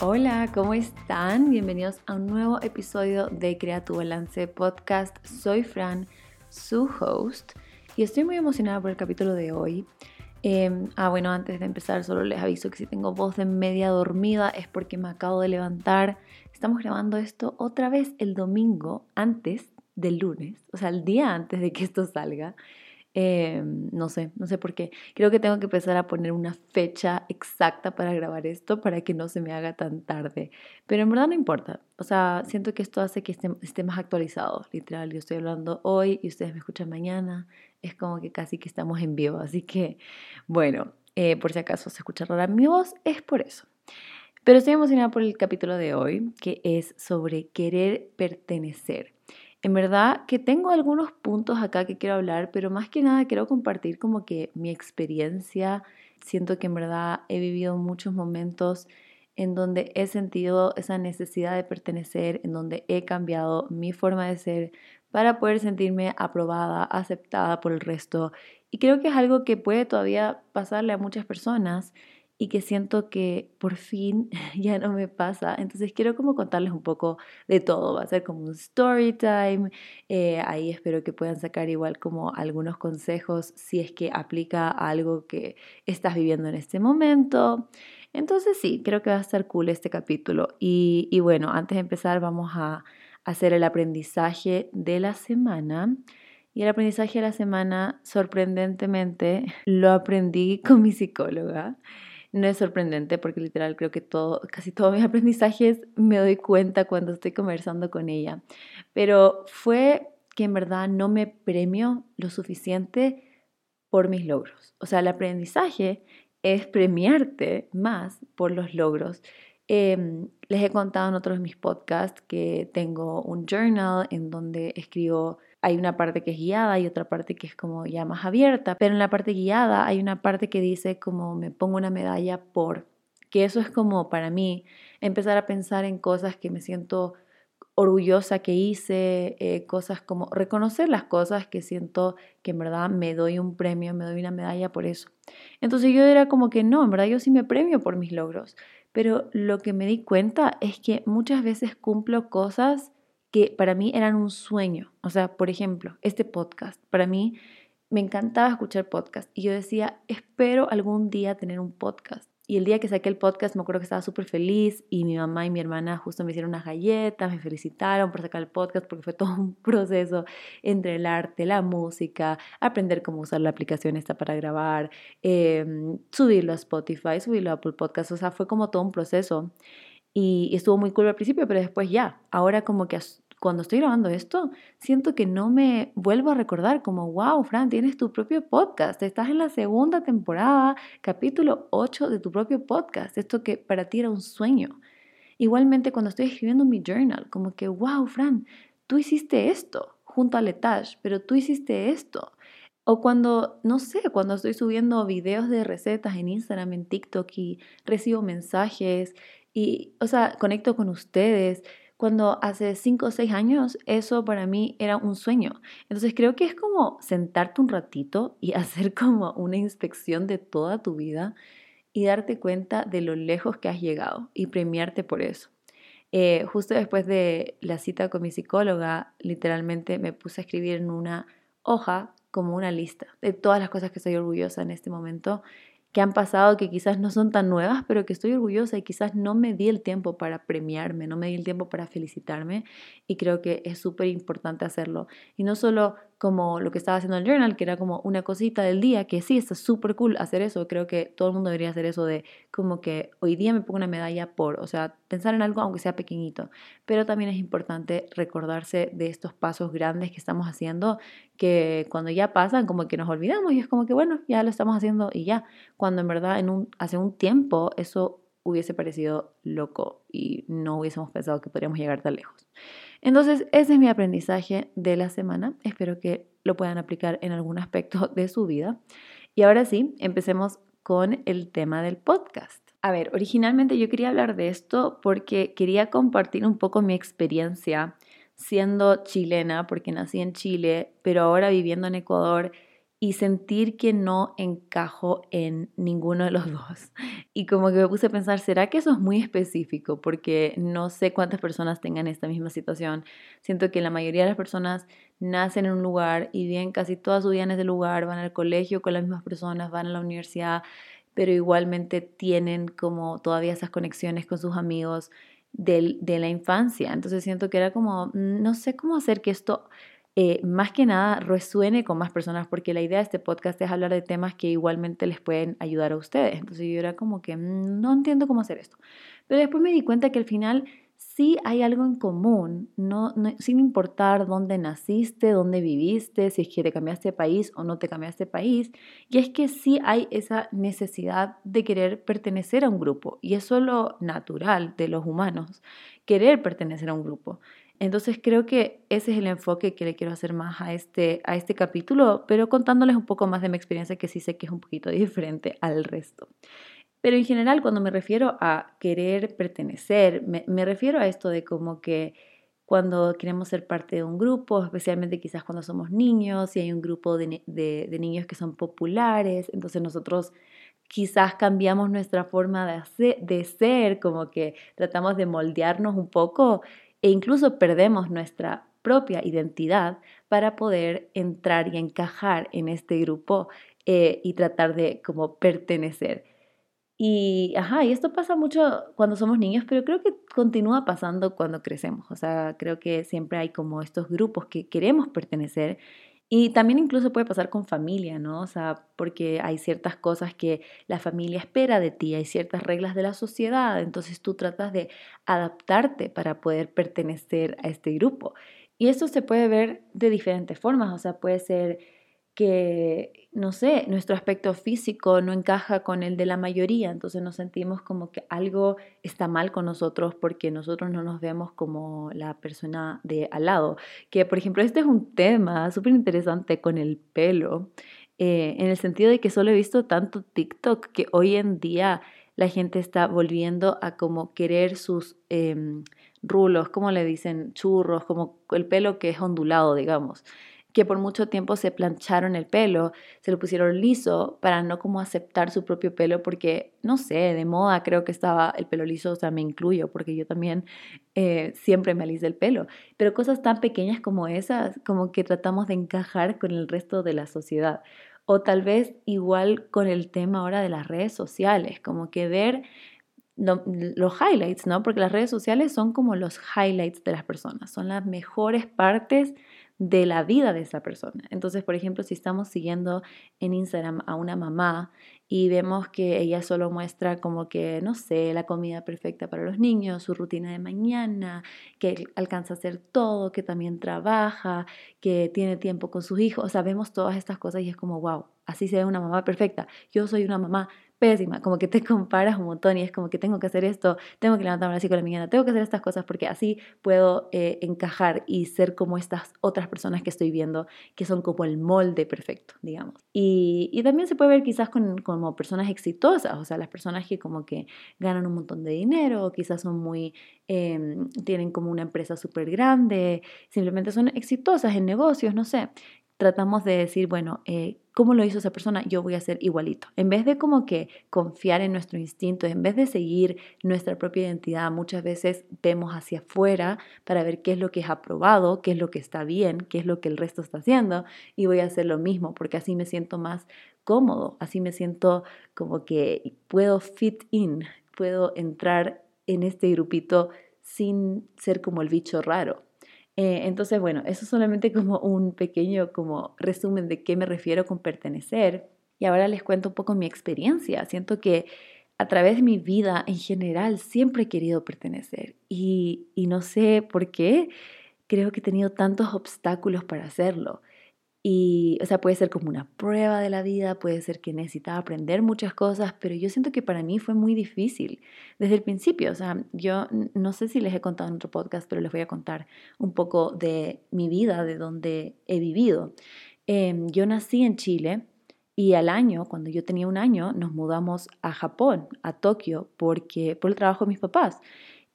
Hola, ¿cómo están? Bienvenidos a un nuevo episodio de Crea tu Balance Podcast. Soy Fran, su host, y estoy muy emocionada por el capítulo de hoy. Em, ah, bueno, antes de empezar, solo les aviso que si tengo voz de media dormida es porque me acabo de levantar. Estamos grabando esto otra vez el domingo antes del lunes, o sea, el día antes de que esto salga. Eh, no sé, no sé por qué. Creo que tengo que empezar a poner una fecha exacta para grabar esto para que no se me haga tan tarde. Pero en verdad no importa. O sea, siento que esto hace que esté, más actualizado. Literal, yo estoy hablando hoy y ustedes me escuchan mañana. Es como que casi que estamos en vivo. Así que, bueno, eh, por si acaso se escucha rara mi voz, es por eso. Pero estoy emocionada por el capítulo de hoy, que es sobre querer pertenecer. En verdad que tengo algunos puntos acá que quiero hablar, pero más que nada quiero compartir como que mi experiencia. Siento que en verdad he vivido muchos momentos en donde he sentido esa necesidad de pertenecer, en donde he cambiado mi forma de ser para poder sentirme aprobada, aceptada por el resto. Y creo que es algo que puede todavía pasarle a muchas personas y que siento que por fin ya no me pasa. Entonces quiero como contarles un poco de todo. Va a ser como un story time. Eh, ahí espero que puedan sacar igual como algunos consejos si es que aplica algo que estás viviendo en este momento. Entonces sí, creo que va a estar cool este capítulo. Y bueno, antes de empezar vamos a hacer el aprendizaje de la semana. Y el aprendizaje de la semana, sorprendentemente, lo aprendí con mi psicóloga. No es sorprendente porque literal creo que todo, casi todos mis aprendizajes me doy cuenta cuando estoy conversando con ella. Pero fue que en verdad no me premio lo suficiente por mis logros. O sea, el aprendizaje es premiarte más por los logros. Em, les he contado en otros de mis podcasts que tengo un journal en donde escribo hay una parte que es guiada y otra parte que es como ya más abierta, pero en la parte guiada hay una parte que dice como me pongo una medalla por, que eso es como para mí empezar a pensar en cosas que me siento orgullosa que hice, eh, cosas como reconocer las cosas que siento que en verdad me doy un premio, me doy una medalla por eso. Entonces yo era como que no, en verdad yo sí me premio por mis logros, pero lo que me di cuenta es que muchas veces cumplo cosas que para mí eran un sueño. O sea, por ejemplo, este podcast, para mí me encantaba escuchar podcast y yo decía, espero algún día tener un podcast. Y el día que saqué el podcast me acuerdo que estaba súper feliz y mi mamá y mi hermana justo me hicieron unas galletas, me felicitaron por sacar el podcast porque fue todo un proceso entre el arte, la música, aprender cómo usar la aplicación esta para grabar, em, subirlo a Spotify, subirlo a Apple Podcast, o sea, fue como todo un proceso. Y estuvo muy cool al principio, pero después ya, ahora como que cuando estoy grabando esto, siento que no me vuelvo a recordar como, wow, Fran, tienes tu propio podcast, estás en la segunda temporada, capítulo 8 de tu propio podcast, esto que para ti era un sueño. Igualmente cuando estoy escribiendo mi journal, como que, wow, Fran, tú hiciste esto junto a Letage, pero tú hiciste esto. O cuando, no sé, cuando estoy subiendo videos de recetas en Instagram, en TikTok y recibo mensajes y, o sea, conecto con ustedes cuando hace 5 o 6 años eso para mí era un sueño. Entonces creo que es como sentarte un ratito y hacer como una inspección de toda tu vida y darte cuenta de lo lejos que has llegado y premiarte por eso. Eh, justo después de la cita con mi psicóloga, literalmente me puse a escribir en una hoja como una lista de todas las cosas que estoy orgullosa en este momento que han pasado que quizás no son tan nuevas, pero que estoy orgullosa y quizás no me di el tiempo para premiarme, no me di el tiempo para felicitarme y creo que es súper importante hacerlo. Y no solo como lo que estaba haciendo el journal, que era como una cosita del día, que sí, está súper cool hacer eso, creo que todo el mundo debería hacer eso de como que hoy día me pongo una medalla por, o sea, pensar en algo aunque sea pequeñito, pero también es importante recordarse de estos pasos grandes que estamos haciendo, que cuando ya pasan como que nos olvidamos y es como que bueno, ya lo estamos haciendo y ya, cuando en verdad en un, hace un tiempo eso hubiese parecido loco y no hubiésemos pensado que podríamos llegar tan lejos. Entonces, ese es mi aprendizaje de la semana. Espero que lo puedan aplicar en algún aspecto de su vida. Y ahora sí, empecemos con el tema del podcast. A ver, originalmente yo quería hablar de esto porque quería compartir un poco mi experiencia siendo chilena, porque nací en Chile, pero ahora viviendo en Ecuador y sentir que no encajo en ninguno de los dos. Y como que me puse a pensar, ¿será que eso es muy específico? Porque no sé cuántas personas tengan esta misma situación. Siento que la mayoría de las personas nacen en un lugar y viven casi toda su vida en ese lugar, van al colegio con las mismas personas, van a la universidad, pero igualmente tienen como todavía esas conexiones con sus amigos de, la infancia. Entonces siento que era como, mm, no sé cómo hacer que esto eh, más que nada resuene con más personas, porque la idea de este podcast es hablar de temas que igualmente les pueden ayudar a ustedes. Entonces yo era como que mm, no entiendo cómo hacer esto. Pero después me di cuenta que al final sí hay algo en común, no, sin importar dónde naciste, dónde viviste, si es que te cambiaste país o no te cambiaste país, y es que sí hay esa necesidad de querer pertenecer a un grupo, y eso es lo natural de los humanos, querer pertenecer a un grupo. Entonces creo que ese es el enfoque que le quiero hacer más a este, a este capítulo, pero contándoles un poco más de mi experiencia que sí sé que es un poquito diferente al resto. Pero en general cuando me refiero a querer pertenecer, me, refiero a esto de como que cuando queremos ser parte de un grupo, especialmente quizás cuando somos niños y hay un grupo de, de, niños que son populares, entonces nosotros quizás cambiamos nuestra forma de, de ser, como que tratamos de moldearnos un poco e incluso perdemos nuestra propia identidad para poder entrar y encajar en este grupo eh, y tratar de como pertenecer. Y, ajá, y esto pasa mucho cuando somos niños, pero creo que continúa pasando cuando crecemos. O sea, creo que siempre hay como estos grupos que queremos pertenecer y también incluso puede pasar con familia, ¿no? O sea, porque hay ciertas cosas que la familia espera de ti, hay ciertas reglas de la sociedad, entonces tú tratas de adaptarte para poder pertenecer a este grupo. Y esto se puede ver de diferentes formas, o sea, puede ser que, no sé, nuestro aspecto físico no encaja con el de la mayoría, entonces nos sentimos como que algo está mal con nosotros porque nosotros no nos vemos como la persona de al lado. Que, por ejemplo, este es un tema súper interesante con el pelo, eh, en el sentido de que solo he visto tanto TikTok que hoy en día la gente está volviendo a como querer sus em, rulos, como le dicen, churros, como el pelo que es ondulado, digamos que por mucho tiempo se plancharon el pelo, se lo pusieron liso para no como aceptar su propio pelo porque, no sé, de moda creo que estaba el pelo liso, o sea, me incluyo porque yo también eh, siempre me alisé el pelo, pero cosas tan pequeñas como esas, como que tratamos de encajar con el resto de la sociedad. O tal vez igual con el tema ahora de las redes sociales, como que ver los highlights, ¿no? Porque las redes sociales son como los highlights de las personas, son las mejores partes de la vida de esa persona. Entonces, por ejemplo, si estamos siguiendo en Instagram a una mamá y vemos que ella solo muestra como que, no sé, la comida perfecta para los niños, su rutina de mañana, que alcanza a hacer todo, que también trabaja, que tiene tiempo con sus hijos, o sea, vemos todas estas cosas y es como, wow, así se ve una mamá perfecta. Yo soy una mamá pésima, como que te comparas un montón y es como que tengo que hacer esto, tengo que levantarme a las 5 de la mañana, tengo que hacer estas cosas porque así puedo eh, encajar y ser como estas otras personas que estoy viendo, que son como el molde perfecto, digamos. Y, y también se puede ver quizás con, como personas exitosas, o sea, las personas que como que ganan un montón de dinero, o quizás son muy, em, tienen como una empresa súper grande, simplemente son exitosas en negocios, no sé tratamos de decir, bueno, eh, ¿cómo lo hizo esa persona? Yo voy a hacer igualito. En vez de como que confiar en nuestro instinto, en vez de seguir nuestra propia identidad, muchas veces vemos hacia afuera para ver qué es lo que es aprobado, qué es lo que está bien, qué es lo que el resto está haciendo y voy a hacer lo mismo porque así me siento más cómodo, así me siento como que puedo fit in, puedo entrar en este grupito sin ser como el bicho raro. Eh, entonces, bueno, eso es solamente como un pequeño como resumen de qué me refiero con pertenecer. Y ahora les cuento un poco mi experiencia. Siento que a través de mi vida en general siempre he querido pertenecer y, y no sé por qué creo que he tenido tantos obstáculos para hacerlo. Y, o sea, puede ser como una prueba de la vida, puede ser que necesitaba aprender muchas cosas, pero yo siento que para mí fue muy difícil desde el principio. O sea, yo no sé si les he contado en otro podcast, pero les voy a contar un poco de mi vida, de donde he vivido. Em, yo nací en Chile y al año, cuando yo tenía un año, nos mudamos a Japón, a Tokio, porque, por el trabajo de mis papás.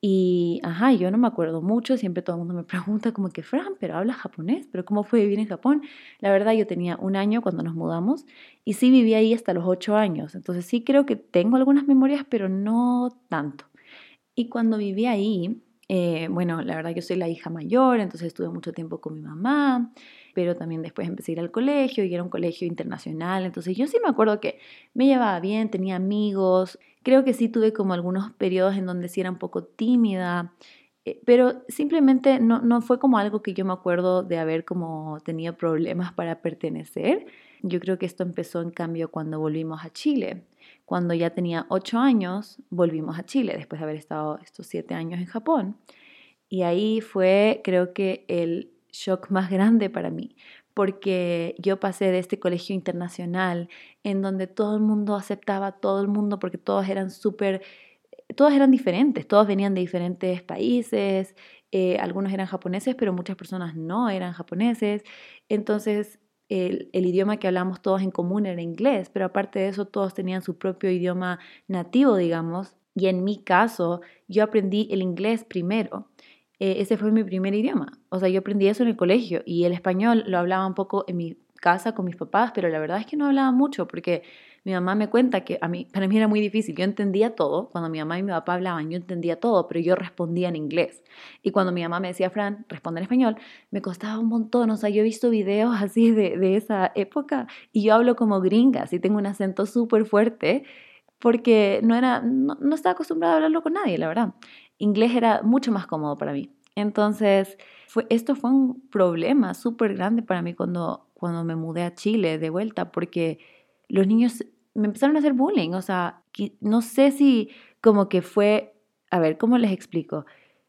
Y, ajá, yo no me acuerdo mucho, siempre todo el mundo me pregunta como que, Fran, pero hablas japonés, pero ¿cómo fue vivir en Japón? La verdad, yo tenía un año cuando nos mudamos y sí viví ahí hasta los ocho años, entonces sí creo que tengo algunas memorias, pero no tanto. Y cuando viví ahí, eh, bueno, la verdad yo soy la hija mayor, entonces estuve mucho tiempo con mi mamá, pero también después empecé a ir al colegio y era un colegio internacional, entonces yo sí me acuerdo que me llevaba bien, tenía amigos, creo que sí tuve como algunos periodos en donde sí era un poco tímida, eh, pero simplemente no, no fue como algo que yo me acuerdo de haber como tenido problemas para pertenecer. Yo creo que esto empezó en cambio cuando volvimos a Chile. Cuando ya tenía ocho años, volvimos a Chile después de haber estado estos siete años en Japón. Y ahí fue, creo que, el shock más grande para mí, porque yo pasé de este colegio internacional en donde todo el mundo aceptaba a todo el mundo porque todos eran súper, todos eran diferentes, todos venían de diferentes países, eh, algunos eran japoneses, pero muchas personas no eran japoneses. Entonces el, idioma que hablamos todos en común era inglés, pero aparte de eso todos tenían su propio idioma nativo, digamos, y en mi caso yo aprendí el inglés primero. Eh, ese fue mi primer idioma. O sea, yo aprendí eso en el colegio y el español lo hablaba un poco en mi casa con mis papás, pero la verdad es que no hablaba mucho porque mi mamá me cuenta que a mí, para mí era muy difícil. Yo entendía todo. Cuando mi mamá y mi papá hablaban, yo entendía todo, pero yo respondía en inglés. Y cuando mi mamá me decía, Fran, responde en español, me costaba un montón. O sea, yo he visto videos así de, esa época y yo hablo como gringa, así tengo un acento súper fuerte porque no, era, no, no estaba acostumbrada a hablarlo con nadie, la verdad. Inglés era mucho más cómodo para mí. Entonces, esto fue un problema súper grande para mí cuando, cuando me mudé a Chile de vuelta, porque los niños me empezaron a hacer bullying, o sea, no sé si como que fue, a ver, ¿cómo les explico?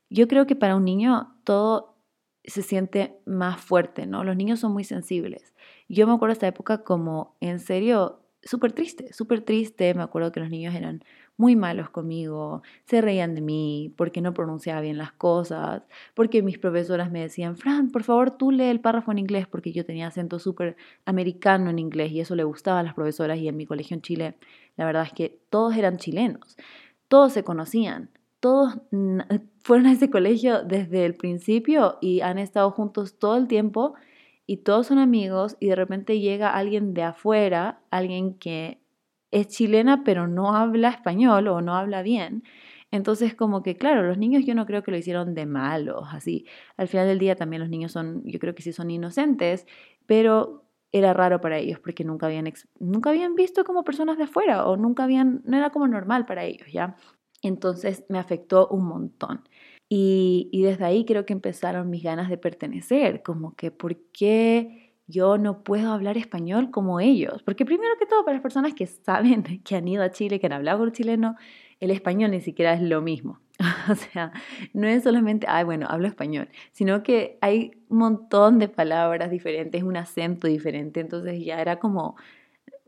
Yo creo que para un niño todo se siente más fuerte, ¿no? Los niños son muy sensibles. Yo me acuerdo esta época como, en serio, súper triste, súper triste. Me acuerdo que los niños eran muy malos conmigo, se reían de mí porque no pronunciaba bien las cosas, porque mis profesoras me decían, Fran, por favor tú lee el párrafo en inglés porque yo tenía acento súper americano en inglés y eso le gustaba a las profesoras y en mi colegio en Chile la verdad es que todos eran chilenos, todos se conocían, todos fueron a ese colegio desde el principio y han estado juntos todo el tiempo y todos son amigos y de repente llega alguien de afuera, alguien que es chilena pero no habla español o no habla bien. Entonces, como que, claro, los niños yo no creo que lo hicieron de malos, así. Al final del día también los niños son, yo creo que sí son inocentes, pero era raro para ellos porque nunca habían, nunca habían visto como personas de afuera o nunca habían, no era como normal para ellos, ¿ya? Entonces me afectó un montón. Y, y desde ahí creo que empezaron mis ganas de pertenecer, como que, ¿por qué? Yo no puedo hablar español como ellos. Porque primero que todo, para las personas que saben, que han ido a Chile, que han hablado con chileno, el español ni siquiera es lo mismo. o sea, no es solamente, ay, bueno, hablo español, sino que hay un montón de palabras diferentes, un acento diferente. Entonces ya era como,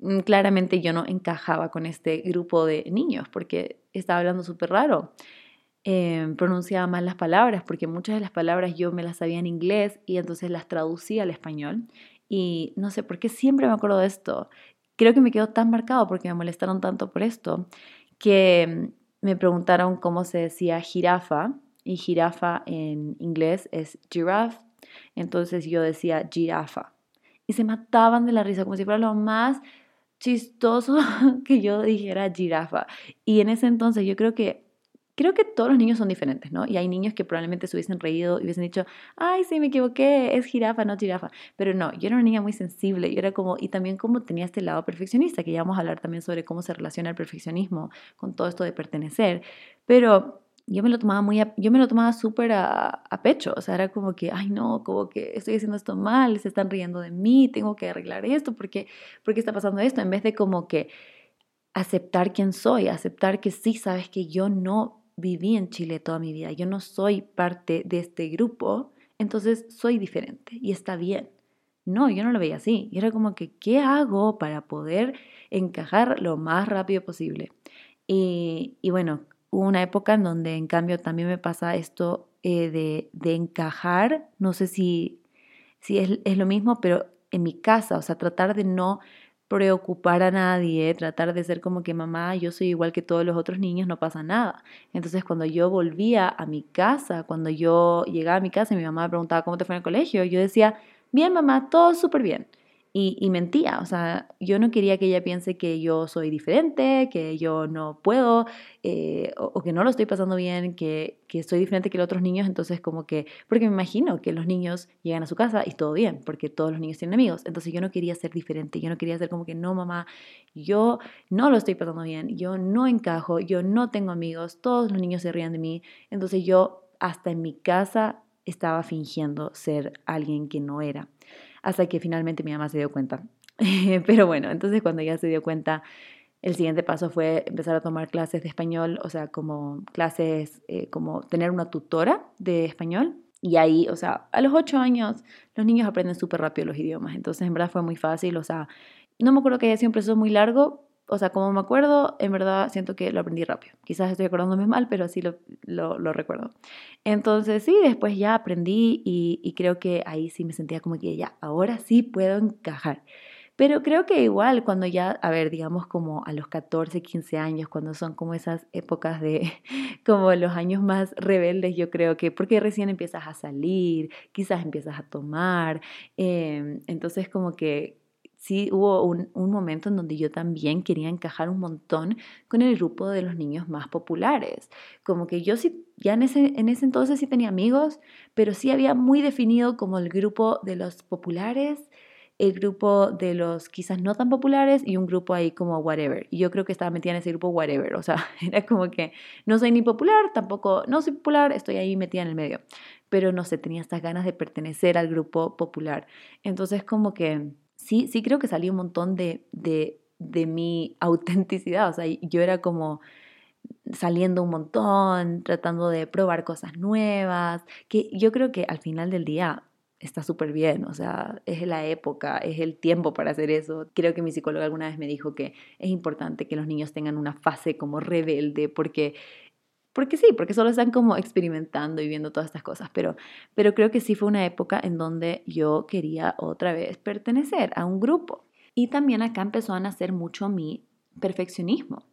mm, claramente yo no encajaba con este grupo de niños porque estaba hablando súper raro. Em, pronunciaba mal las palabras porque muchas de las palabras yo me las sabía en inglés y entonces las traducía al español y no sé por qué siempre me acuerdo de esto. Creo que me quedó tan marcado porque me molestaron tanto por esto que mm, me preguntaron cómo se decía jirafa y jirafa en inglés es giraffe. Entonces yo decía jirafa y se mataban de la risa como si fuera lo más chistoso que yo dijera jirafa. Y en ese entonces yo creo que creo que todos los niños son diferentes, ¿no? Y hay niños que probablemente se hubiesen reído y hubiesen dicho, ay, sí, me equivoqué, es jirafa, no jirafa. Pero no, yo era una niña muy sensible, yo era como, y también como tenía este lado perfeccionista, que ya vamos a hablar también sobre cómo se relaciona el perfeccionismo con todo esto de pertenecer. Pero yo me lo tomaba muy, yo me lo tomaba súper a, a, pecho, o sea, era como que, ay no, como que estoy haciendo esto mal, se están riendo de mí, tengo que arreglar esto, porque ¿por qué está pasando esto? En vez de como que aceptar quién soy, aceptar que sí, sabes que yo no viví en Chile toda mi vida, yo no soy parte de este grupo, entonces soy diferente y está bien. No, yo no lo veía así. Y era como que, ¿qué hago para poder encajar lo más rápido posible? Y, bueno, hubo una época en donde en cambio también me pasa esto eh, de, de, encajar, no sé si, si es, es lo mismo, pero en mi casa, o sea, tratar de no preocupar a nadie, tratar de ser como que mamá, yo soy igual que todos los otros niños, no pasa nada. Entonces cuando yo volvía a mi casa, cuando yo llegaba a mi casa y mi mamá me preguntaba cómo te fue en el colegio, yo decía, bien mamá, todo súper bien. Y, mentía, o sea, yo no quería que ella piense que yo soy diferente, que yo no puedo, eh, o, que no lo estoy pasando bien, que, que soy diferente que los otros niños, entonces como que, porque me imagino que los niños llegan a su casa y todo bien, porque todos los niños tienen amigos, entonces yo no quería ser diferente, yo no quería ser como que, no mamá, yo no lo estoy pasando bien, yo no encajo, yo no tengo amigos, todos los niños se rían de mí, entonces yo hasta en mi casa estaba fingiendo ser alguien que no era hasta que finalmente mi mamá se dio cuenta. Pero bueno, entonces cuando ella se dio cuenta, el siguiente paso fue empezar a tomar clases de español, o sea, como clases, eh, como tener una tutora de español. Y ahí, o sea, a los ocho años los niños aprenden súper rápido los idiomas, entonces en verdad fue muy fácil, o sea, no me acuerdo que haya sido un proceso muy largo, o sea, como me acuerdo, en verdad siento que lo aprendí rápido. Quizás estoy acordándome mal, pero así lo, lo, recuerdo. Entonces sí, después ya aprendí y, y, creo que ahí sí me sentía como que ya, ahora sí puedo encajar. Pero creo que igual cuando ya, a ver, digamos como a los 14, 15 años, cuando son como esas épocas de, como los años más rebeldes, yo creo que, porque recién empiezas a salir, quizás empiezas a tomar, eh, entonces como que sí hubo un, momento en donde yo también quería encajar un montón con el grupo de los niños más populares. Como que yo sí, ya en ese, en ese entonces sí tenía amigos, pero sí había muy definido como el grupo de los populares, el grupo de los quizás no tan populares y un grupo ahí como whatever. Y yo creo que estaba metida en ese grupo whatever. O sea, era como que no soy ni popular, tampoco no soy popular, estoy ahí metida en el medio. Pero no sé, tenía estas ganas de pertenecer al grupo popular. Entonces como que sí, sí creo que salí un montón de, de, de mi autenticidad, o sea, yo era como saliendo un montón, tratando de probar cosas nuevas, que yo creo que al final del día está súper bien, o sea, es la época, es el tiempo para hacer eso. Creo que mi psicóloga alguna vez me dijo que es importante que los niños tengan una fase como rebelde, porque porque sí, porque solo están como experimentando y viendo todas estas cosas, pero, pero creo que sí fue una época en donde yo quería otra vez pertenecer a un grupo. Y también acá empezó a nacer mucho mi perfeccionismo.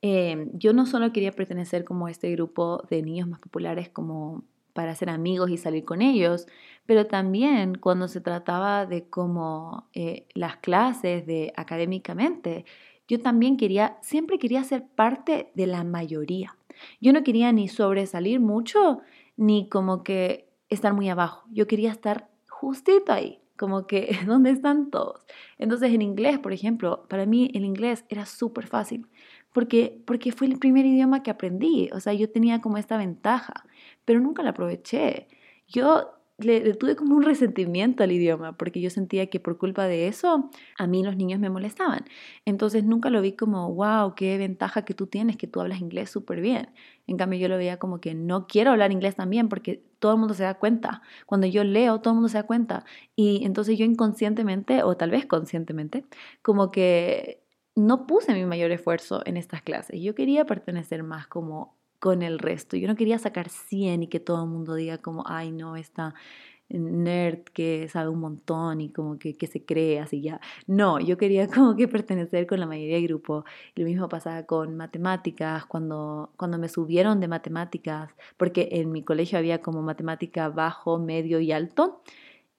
Em, yo no solo quería pertenecer como a este grupo de niños más populares como para ser amigos y salir con ellos, pero también cuando se trataba de como eh, las clases de académicamente, yo también quería, siempre quería ser parte de la mayoría. Yo no quería ni sobresalir mucho, ni como que estar muy abajo. Yo quería estar justito ahí, como que ¿dónde están todos? Entonces en inglés, por ejemplo, para mí el inglés era súper fácil, porque, porque fue el primer idioma que aprendí, o sea, yo tenía como esta ventaja, pero nunca la aproveché. Yo le, tuve como un resentimiento al idioma, porque yo sentía que por culpa de eso a mí los niños me molestaban. Entonces nunca lo vi como, wow, qué ventaja que tú tienes, que tú hablas inglés súper bien. En cambio yo lo veía como que no quiero hablar inglés también porque todo el mundo se da cuenta. Cuando yo leo, todo el mundo se da cuenta. Y entonces yo inconscientemente, o tal vez conscientemente, como que no puse mi mayor esfuerzo en estas clases. Yo quería pertenecer más como con el resto. Yo no quería sacar 100 y que todo el mundo diga como, ay no, esta nerd que sabe un montón y como que, que se cree así ya. No, yo quería como que pertenecer con la mayoría del grupo. Lo mismo pasaba con matemáticas, cuando, cuando me subieron de matemáticas, porque en mi colegio había como matemática bajo, medio y alto.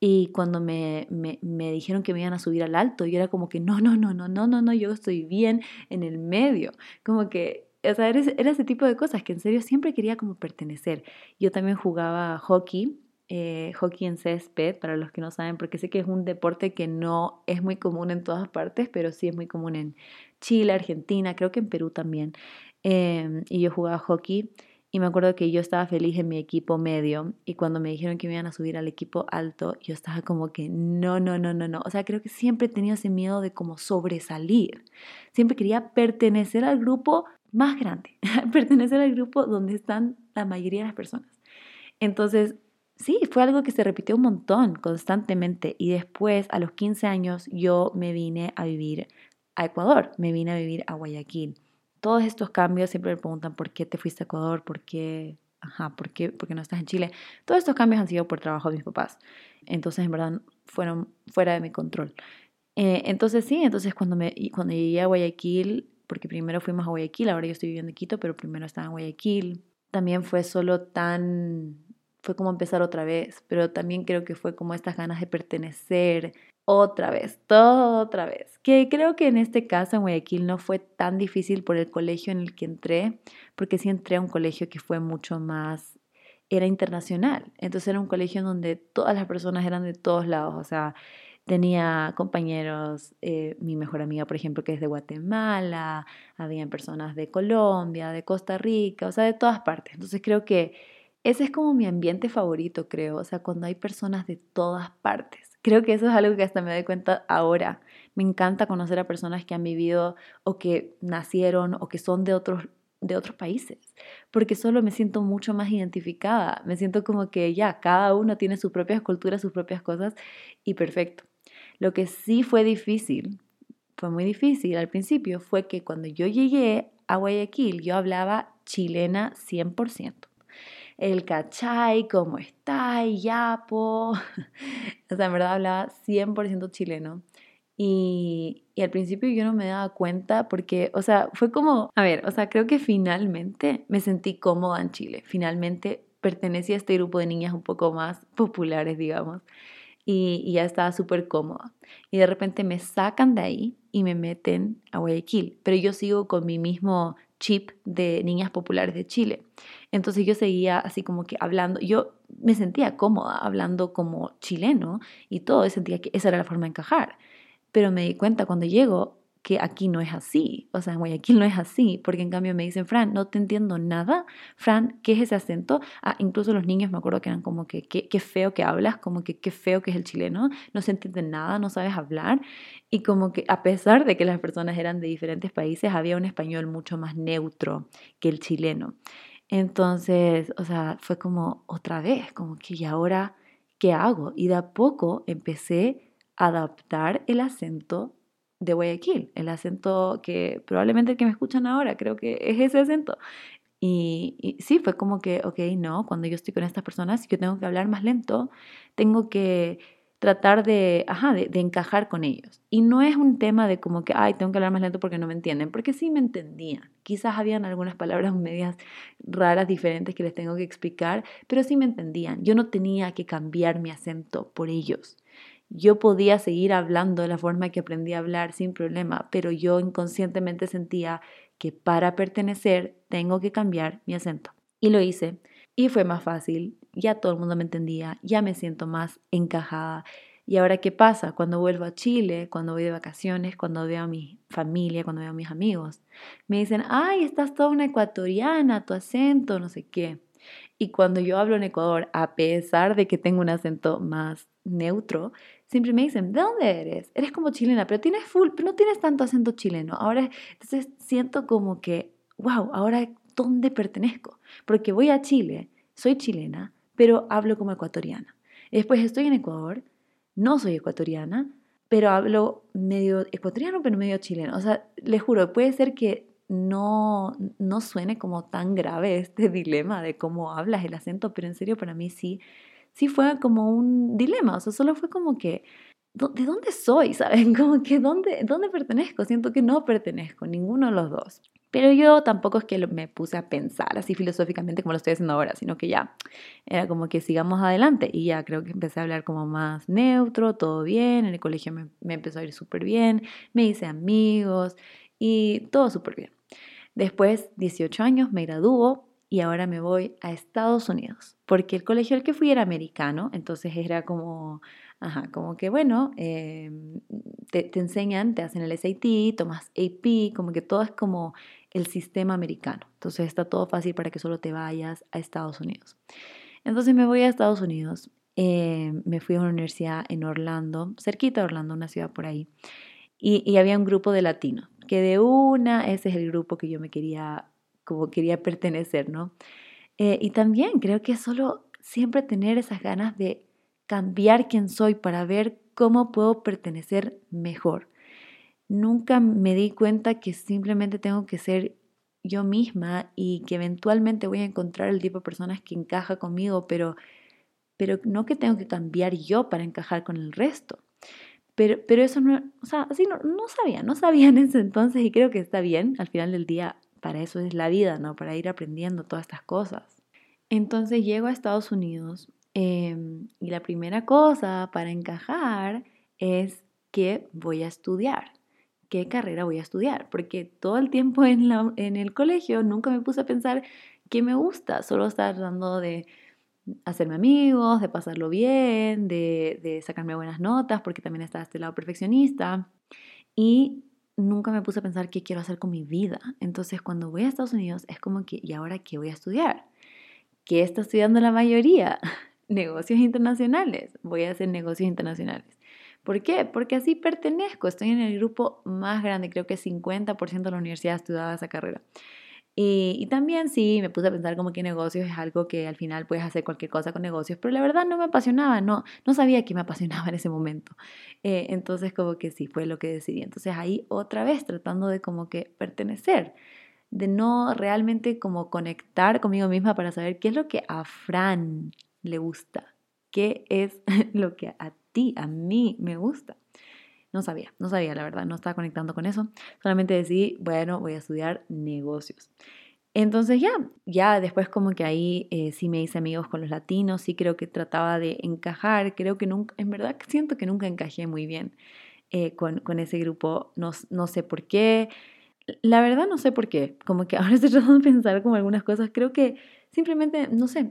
Y cuando me, me, me, dijeron que me iban a subir al alto, yo era como que no, no, no, no, no, no, no, yo estoy bien en el medio. Como que o sea, era, ese tipo de cosas que en serio siempre quería como pertenecer. Yo también jugaba hockey, eh, hockey en césped, para los que no saben, porque sé que es un deporte que no es muy común en todas partes, pero sí es muy común en Chile, Argentina, creo que en Perú también. Em, y yo jugaba hockey y me acuerdo que yo estaba feliz en mi equipo medio y cuando me dijeron que me iban a subir al equipo alto, yo estaba como que no, no, no, no, no. O sea, creo que siempre he tenido ese miedo de como sobresalir. Siempre quería pertenecer al grupo más grande, pertenecer al grupo donde están la mayoría de las personas. Entonces, sí, fue algo que se repitió un montón, constantemente. Y después, a los 15 años, yo me vine a vivir a Ecuador, me vine a vivir a Guayaquil. Todos estos cambios siempre me preguntan por qué te fuiste a Ecuador, por qué, ajá, por qué, por qué no estás en Chile. Todos estos cambios han sido por trabajo de mis papás. Entonces, en verdad, fueron fuera de mi control. Eh, entonces sí, entonces cuando, me, cuando llegué a Guayaquil, porque primero fuimos a Guayaquil, ahora yo estoy viviendo en Quito, pero primero estaba en Guayaquil, también fue solo tan, fue como empezar otra vez, pero también creo que fue como estas ganas de pertenecer otra vez, todo otra vez. Que creo que en este caso en Guayaquil no fue tan difícil por el colegio en el que entré, porque sí entré a un colegio que fue mucho más era internacional. Entonces era un colegio en donde todas las personas eran de todos lados. O sea, tenía compañeros, eh, mi mejor amiga, por ejemplo, que es de Guatemala, habían personas de Colombia, de Costa Rica, o sea, de todas partes. Entonces creo que ese es como mi ambiente favorito, creo. O sea, cuando hay personas de todas partes. Creo que eso es algo que hasta me doy cuenta ahora. Me encanta conocer a personas que han vivido o que nacieron o que son de otros de otros países, porque solo me siento mucho más identificada, me siento como que ya, cada uno tiene sus propias culturas, sus propias cosas y perfecto. Lo que sí fue difícil, fue muy difícil al principio, fue que cuando yo llegué a Guayaquil yo hablaba chilena 100%. El cachay, ¿cómo está? Yapo. o sea, en verdad hablaba 100% chileno. Y, al principio yo no me daba cuenta porque, o sea, fue como, a ver, o sea, creo que finalmente me sentí cómoda en Chile. Finalmente pertenecía a este grupo de niñas un poco más populares, digamos. Y, y ya estaba súper cómoda. Y de repente me sacan de ahí y me meten a Guayaquil. Pero yo sigo con mi mismo chip de niñas populares de Chile. Entonces yo seguía así como que hablando, yo me sentía cómoda hablando como chileno y todo, sentía que esa era la forma de encajar. Pero me di cuenta cuando llego que aquí no es así, o sea, en Guayaquil no es así, porque en cambio me dicen, Fran, no te entiendo nada, Fran, ¿qué es ese acento? Ah, incluso los niños me acuerdo que eran como que, qué, feo que hablas, como que qué feo que es el chileno, no se entiende nada, no sabes hablar, y como que a pesar de que las personas eran de diferentes países, había un español mucho más neutro que el chileno. Entonces, o sea, fue como otra vez, como que, ¿y ahora qué hago? Y de a poco empecé adaptar el acento de Guayaquil, el acento que probablemente que me escuchan ahora, creo que es ese acento. Y, sí, fue como que, ok, no, cuando yo estoy con estas personas, yo tengo que hablar más lento, tengo que tratar de, ajá, de, encajar con ellos. Y no es un tema de como que, ay, tengo que hablar más lento porque no me entienden, porque sí me entendían. Quizás habían algunas palabras medias raras, diferentes que les tengo que explicar, pero sí me entendían. Yo no tenía que cambiar mi acento por ellos yo podía seguir hablando de la forma que aprendí a hablar sin problema, pero yo inconscientemente sentía que para pertenecer tengo que cambiar mi acento. Y lo hice. Y fue más fácil, ya todo el mundo me entendía, ya me siento más encajada. Y ahora, ¿qué pasa? Cuando vuelvo a Chile, cuando voy de vacaciones, cuando veo a mi familia, cuando veo a mis amigos, me dicen, ay, estás toda una ecuatoriana, tu acento, no sé qué. Y cuando yo hablo en Ecuador, a pesar de que tengo un acento más neutro, siempre me dicen, ¿de dónde eres? Eres como chilena, pero tienes full, pero no tienes tanto acento chileno. Ahora, entonces siento como que, wow, ahora ¿dónde pertenezco? Porque voy a Chile, soy chilena, pero hablo como ecuatoriana. después estoy en Ecuador, no soy ecuatoriana, pero hablo medio ecuatoriano, pero medio chileno. O sea, les juro, puede ser que no, no suene como tan grave este dilema de cómo hablas el acento, pero en serio para mí sí sí fue como un dilema, o sea, solo fue como que, ¿de dónde soy? ¿Saben? Como que, ¿dónde, ¿dónde pertenezco? Siento que no pertenezco, ninguno de los dos. Pero yo tampoco es que me puse a pensar así filosóficamente como lo estoy haciendo ahora, sino que ya era como que sigamos adelante y ya creo que empecé a hablar como más neutro, todo bien, en el colegio me, me empezó a ir súper bien, me hice amigos y todo súper bien. Después, 18 años, me graduó y ahora me voy a Estados Unidos, porque el colegio al que fui era americano, entonces era como, ajá, como que bueno, em, te, te, enseñan, te hacen el SAT, tomas AP, como que todo es como el sistema americano, entonces está todo fácil para que solo te vayas a Estados Unidos. Entonces me voy a Estados Unidos, em, me fui a una universidad en Orlando, cerquita de Orlando, una ciudad por ahí, y, y había un grupo de latinos, que de una, ese es el grupo que yo me quería como quería pertenecer, ¿no? Eh, y también creo que solo siempre tener esas ganas de cambiar quién soy para ver cómo puedo pertenecer mejor. Nunca me di cuenta que simplemente tengo que ser yo misma y que eventualmente voy a encontrar el tipo de personas que encaja conmigo, pero, pero no que tengo que cambiar yo para encajar con el resto. pero, pero eso no, o sea, así no, no sabía, no sabía en ese entonces y creo que está bien, al final del día, para eso es la vida, ¿no? Para ir aprendiendo todas estas cosas. Entonces llego a Estados Unidos em, y la primera cosa para encajar es que voy a estudiar qué carrera voy a estudiar, porque todo el tiempo en, la, en el colegio nunca me puse a pensar qué me gusta, solo estar tratando de hacerme amigos, de pasarlo bien, de, de sacarme buenas notas, porque también está este lado perfeccionista. Y nunca me puse a pensar qué quiero hacer con mi vida. Entonces, cuando voy a Estados Unidos, es como que, ¿y ahora qué voy a estudiar? ¿Qué está estudiando la mayoría? negocios internacionales. Voy a hacer negocios internacionales. ¿Por qué? Porque así pertenezco, estoy en el grupo más grande, creo que 50% de la universidad estudiaba esa carrera. Y, también sí, me puse a pensar como que negocios es algo que al final puedes hacer cualquier cosa con negocios, pero la verdad no me apasionaba, no, no sabía que me apasionaba en ese momento. Eh, entonces como que sí, fue lo que decidí. Entonces ahí otra vez tratando de como que pertenecer, de no realmente como conectar conmigo misma para saber qué es lo que a Fran le gusta, qué es lo que a ti, a mí me gusta. No sabía, no sabía, la verdad, no estaba conectando con eso. Solamente decidí, bueno, voy a estudiar negocios. Entonces ya, ya después como que ahí eh, sí me hice amigos con los latinos, sí creo que trataba de encajar, creo que nunca, en verdad siento que nunca encajé muy bien eh, con, con, ese grupo, no, no sé por qué, la verdad no sé por qué, como que ahora estoy tratando de pensar como algunas cosas, creo que simplemente, no sé,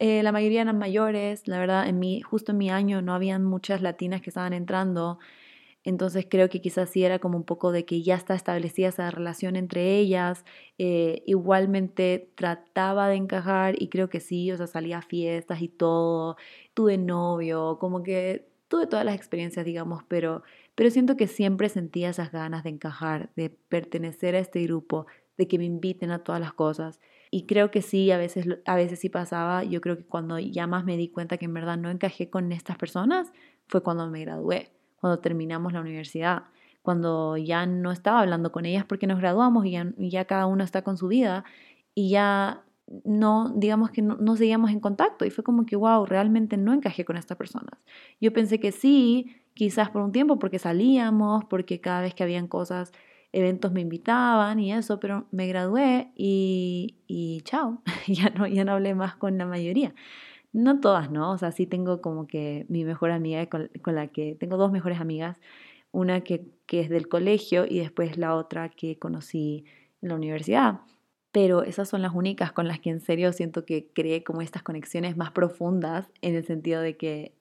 eh, la mayoría eran mayores, la verdad, en mi, justo en mi año no habían muchas latinas que estaban entrando, entonces creo que quizás sí era como un poco de que ya está establecida esa relación entre ellas, eh, igualmente trataba de encajar y creo que sí, o sea, salía a fiestas y todo, tuve novio, como que tuve todas las experiencias, digamos, pero, pero siento que siempre sentía esas ganas de encajar, de pertenecer a este grupo, de que me inviten a todas las cosas. Y creo que sí, a veces, a veces sí pasaba. Yo creo que cuando ya más me di cuenta que en verdad no encajé con estas personas fue cuando me gradué, cuando terminamos la universidad, cuando ya no estaba hablando con ellas porque nos graduamos y ya, cada uno está con su vida y ya no, digamos que no, no, seguíamos en contacto y fue como que, wow, realmente no encajé con estas personas. Yo pensé que sí, quizás por un tiempo, porque salíamos, porque cada vez que habían cosas eventos me invitaban y eso, pero me gradué y, y chao, ya no, ya no hablé más con la mayoría. No todas, ¿no? O sea, sí tengo como que mi mejor amiga con, la que tengo dos mejores amigas, una que, que es del colegio y después la otra que conocí en la universidad. Pero esas son las únicas con las que en serio siento que creé como estas conexiones más profundas en el sentido de que,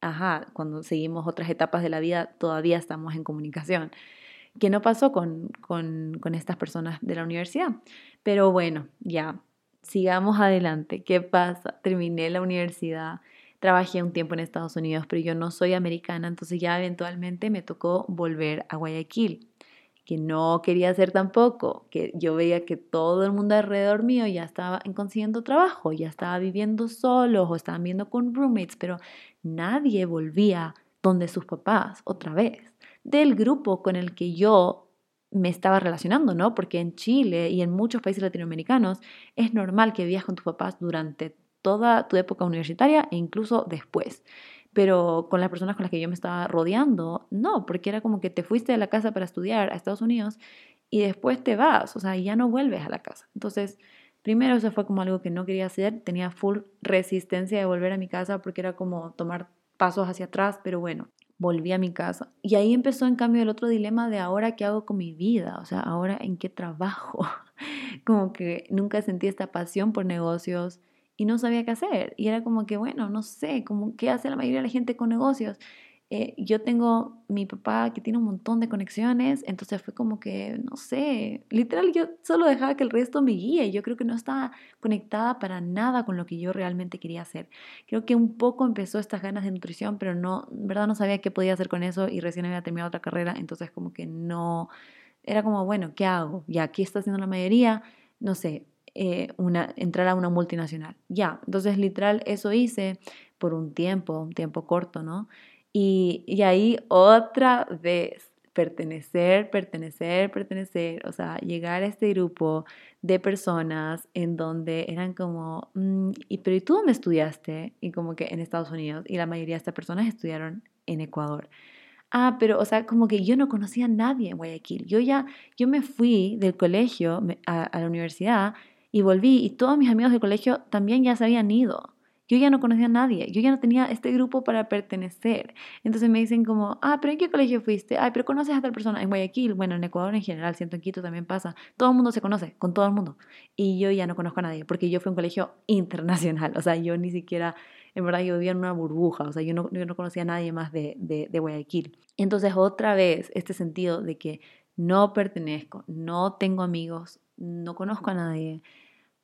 ajá, cuando seguimos otras etapas de la vida todavía estamos en comunicación que no pasó con, con, con estas personas de la universidad. Pero bueno, ya, sigamos adelante. ¿Qué pasa? Terminé la universidad, trabajé un tiempo en Estados Unidos, pero yo no soy americana, entonces ya eventualmente me tocó volver a Guayaquil, que no quería hacer tampoco, que yo veía que todo el mundo alrededor mío ya estaba consiguiendo trabajo, ya estaba viviendo solos o estaban viendo con roommates, pero nadie volvía donde sus papás otra vez del grupo con el que yo me estaba relacionando, ¿no? Porque en Chile y en muchos países latinoamericanos es normal que vivas con tus papás durante toda tu época universitaria e incluso después. Pero con las personas con las que yo me estaba rodeando, no, porque era como que te fuiste de la casa para estudiar a Estados Unidos y después te vas, o sea, ya no vuelves a la casa. Entonces, primero eso fue como algo que no quería hacer, tenía full resistencia de volver a mi casa porque era como tomar pasos hacia atrás, pero bueno, volví a mi casa. Y ahí empezó en cambio el otro dilema de ahora qué hago con mi vida, o sea, ahora en qué trabajo. como que nunca sentí esta pasión por negocios y no sabía qué hacer. Y era como que, bueno, no sé, como qué hace la mayoría de la gente con negocios. Eh, yo tengo mi papá que tiene un montón de conexiones, entonces fue como que, no sé, literal yo solo dejaba que el resto me guíe, yo creo que no estaba conectada para nada con lo que yo realmente quería hacer. Creo que un poco empezó estas ganas de nutrición, pero no, en verdad no sabía qué podía hacer con eso y recién había terminado otra carrera, entonces como que no, era como, bueno, ¿qué hago? Ya, aquí está haciendo la mayoría, no sé, eh, una, entrar a una multinacional. Ya, entonces literal eso hice por un tiempo, un tiempo corto, ¿no? Y, ahí otra vez, pertenecer, pertenecer, pertenecer, o sea, llegar a este grupo de personas en donde eran como, mm, ¿y pero ¿y tú dónde estudiaste? Y como que en Estados Unidos, y la mayoría de estas personas estudiaron en Ecuador. Ah, pero, o sea, como que yo no conocía a nadie en Guayaquil. Yo ya, yo me fui del colegio a la universidad y volví y todos mis amigos del colegio también ya se habían ido. Yo ya no conocía a nadie, yo ya no tenía este grupo para pertenecer. Entonces me dicen como, ah, pero ¿en qué colegio fuiste? Ay, pero conoces a tal persona en Guayaquil, bueno, en Ecuador en general, siento en Quito también pasa. Todo el mundo se conoce, con todo el mundo. Y yo ya no conozco a nadie, porque yo fui un colegio internacional, o sea, yo ni siquiera, en verdad yo vivía en una burbuja, o sea, yo no, yo no conocía a nadie más de, de, de Guayaquil. Entonces otra vez, este sentido de que no pertenezco, no tengo amigos, no conozco a nadie,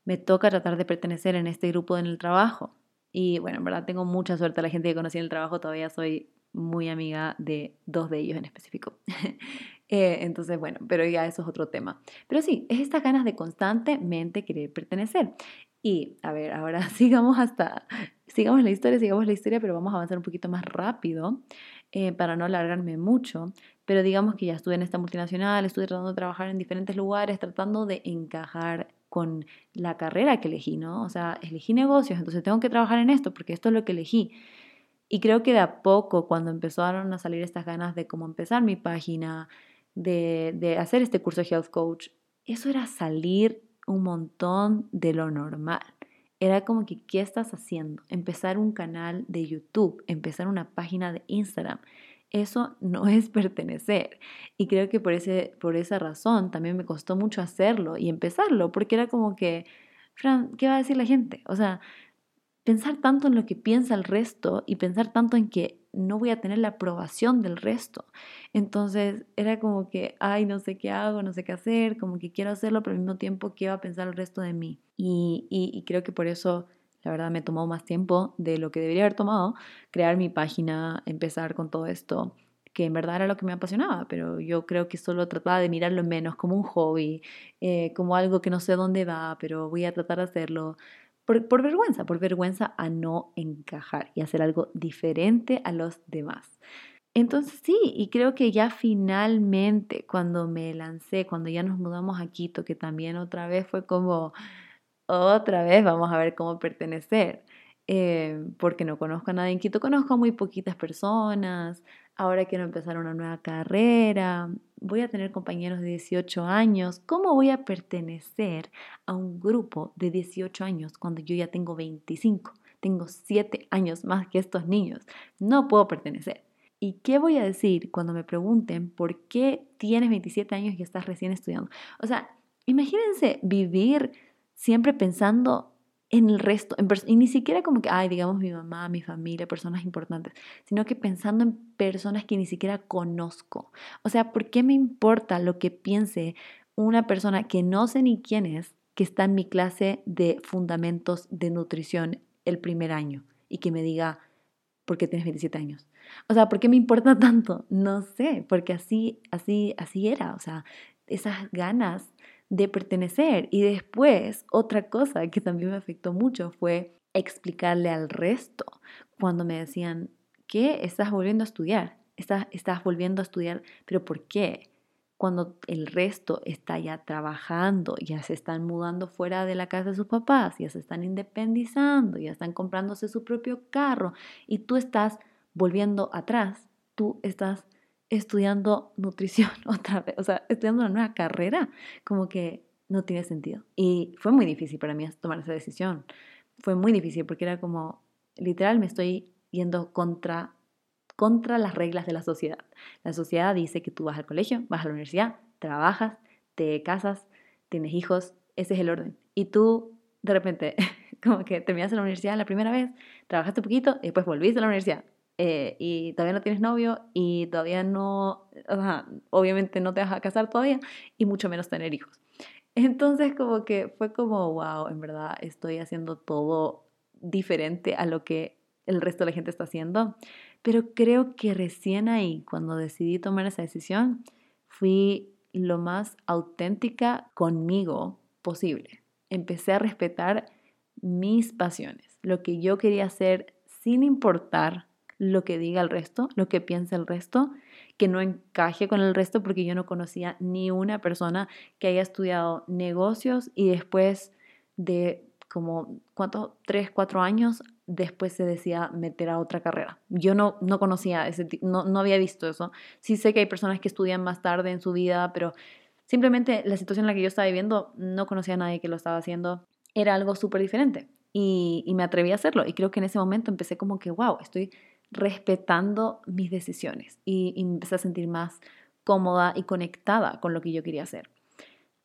me toca tratar de pertenecer en este grupo en el trabajo. Y bueno, en verdad tengo mucha suerte la gente que conocí en el trabajo, todavía soy muy amiga de dos de ellos en específico. Eh, entonces, bueno, pero ya eso es otro tema. Pero sí, es estas ganas de constantemente querer pertenecer. Y a ver, ahora sigamos hasta, sigamos la historia, sigamos la historia, pero vamos a avanzar un poquito más rápido eh, para no alargarme mucho. Pero digamos que ya estuve en esta multinacional, estuve tratando de trabajar en diferentes lugares, tratando de encajar con la carrera que elegí, ¿no? O sea, elegí negocios, entonces tengo que trabajar en esto porque esto es lo que elegí. Y creo que de a poco, cuando empezaron a salir estas ganas de cómo empezar mi página, de, hacer este curso de Health Coach, eso era salir un montón de lo normal. Era como que, ¿qué estás haciendo? Empezar un canal de YouTube, empezar una página de Instagram, eso no es pertenecer. Y creo que por, ese, por esa razón también me costó mucho hacerlo y empezarlo, porque era como que, Fran, ¿qué va a decir la gente? O sea, pensar tanto en lo que piensa el resto y pensar tanto en que no voy a tener la aprobación del resto. Entonces era como que, ay, no sé qué hago, no sé qué hacer, como que quiero hacerlo, pero al mismo tiempo, ¿qué va a pensar el resto de mí? Y, y, y creo que por eso la verdad me tomó más tiempo de lo que debería haber tomado crear mi página, empezar con todo esto, que en verdad era lo que me apasionaba, pero yo creo que solo trataba de mirarlo menos como un hobby, eh, como algo que no sé dónde va, pero voy a tratar de hacerlo por, por vergüenza, por vergüenza a no encajar y hacer algo diferente a los demás. Entonces sí, y creo que ya finalmente cuando me lancé, cuando ya nos mudamos a Quito, que también otra vez fue como, otra vez vamos a ver cómo pertenecer, eh, porque no conozco a nadie en Quito, conozco a muy poquitas personas, ahora quiero empezar una nueva carrera, voy a tener compañeros de 18 años, ¿cómo voy a pertenecer a un grupo de 18 años cuando yo ya tengo 25? Tengo 7 años más que estos niños, no puedo pertenecer. ¿Y qué voy a decir cuando me pregunten por qué tienes 27 años y estás recién estudiando? O sea, imagínense vivir siempre pensando en el resto, y ni siquiera como que, ay, digamos mi mamá, mi familia, personas importantes, sino que pensando en personas que ni siquiera conozco. O sea, ¿por qué me importa lo que piense una persona que no sé ni quién es, que está en mi clase de fundamentos de nutrición el primer año y que me diga, ¿por qué tienes 27 años? O sea, ¿por qué me importa tanto? No sé, porque así, así, así era. O sea, esas ganas de pertenecer. Y después, otra cosa que también me afectó mucho fue explicarle al resto cuando me decían, ¿qué? Estás volviendo a estudiar, estás, estás volviendo a estudiar, pero ¿por qué? Cuando el resto está ya trabajando, ya se están mudando fuera de la casa de sus papás, ya se están independizando, ya están comprándose su propio carro y tú estás volviendo atrás, tú estás estudiando nutrición otra vez, o sea, estudiando una nueva carrera, como que no tiene sentido. Y fue muy difícil para mí tomar esa decisión. Fue muy difícil porque era como, literal, me estoy yendo contra, contra las reglas de la sociedad. La sociedad dice que tú vas al colegio, vas a la universidad, trabajas, te casas, tienes hijos, ese es el orden. Y tú, de repente, como que terminaste la universidad la primera vez, trabajaste un poquito y después volviste a la universidad, eh, y todavía no tienes novio y todavía no, obviamente no te vas a casar todavía y mucho menos tener hijos. Entonces como que fue como, wow, en verdad estoy haciendo todo diferente a lo que el resto de la gente está haciendo. Pero creo que recién ahí, cuando decidí tomar esa decisión, fui lo más auténtica conmigo posible. Empecé a respetar mis pasiones, lo que yo quería hacer sin importar lo que diga el resto, lo que piensa el resto, que no encaje con el resto porque yo no conocía ni una persona que haya estudiado negocios y después de como, ¿cuántos? Tres, cuatro años después se decía meter a otra carrera. Yo no, no conocía ese no, no había visto eso. Sí sé que hay personas que estudian más tarde en su vida, pero simplemente la situación en la que yo estaba viviendo, no conocía a nadie que lo estaba haciendo. Era algo súper diferente y, y me atreví a hacerlo. Y creo que en ese momento empecé como que, wow, estoy respetando mis decisiones y, y empecé a sentir más cómoda y conectada con lo que yo quería hacer.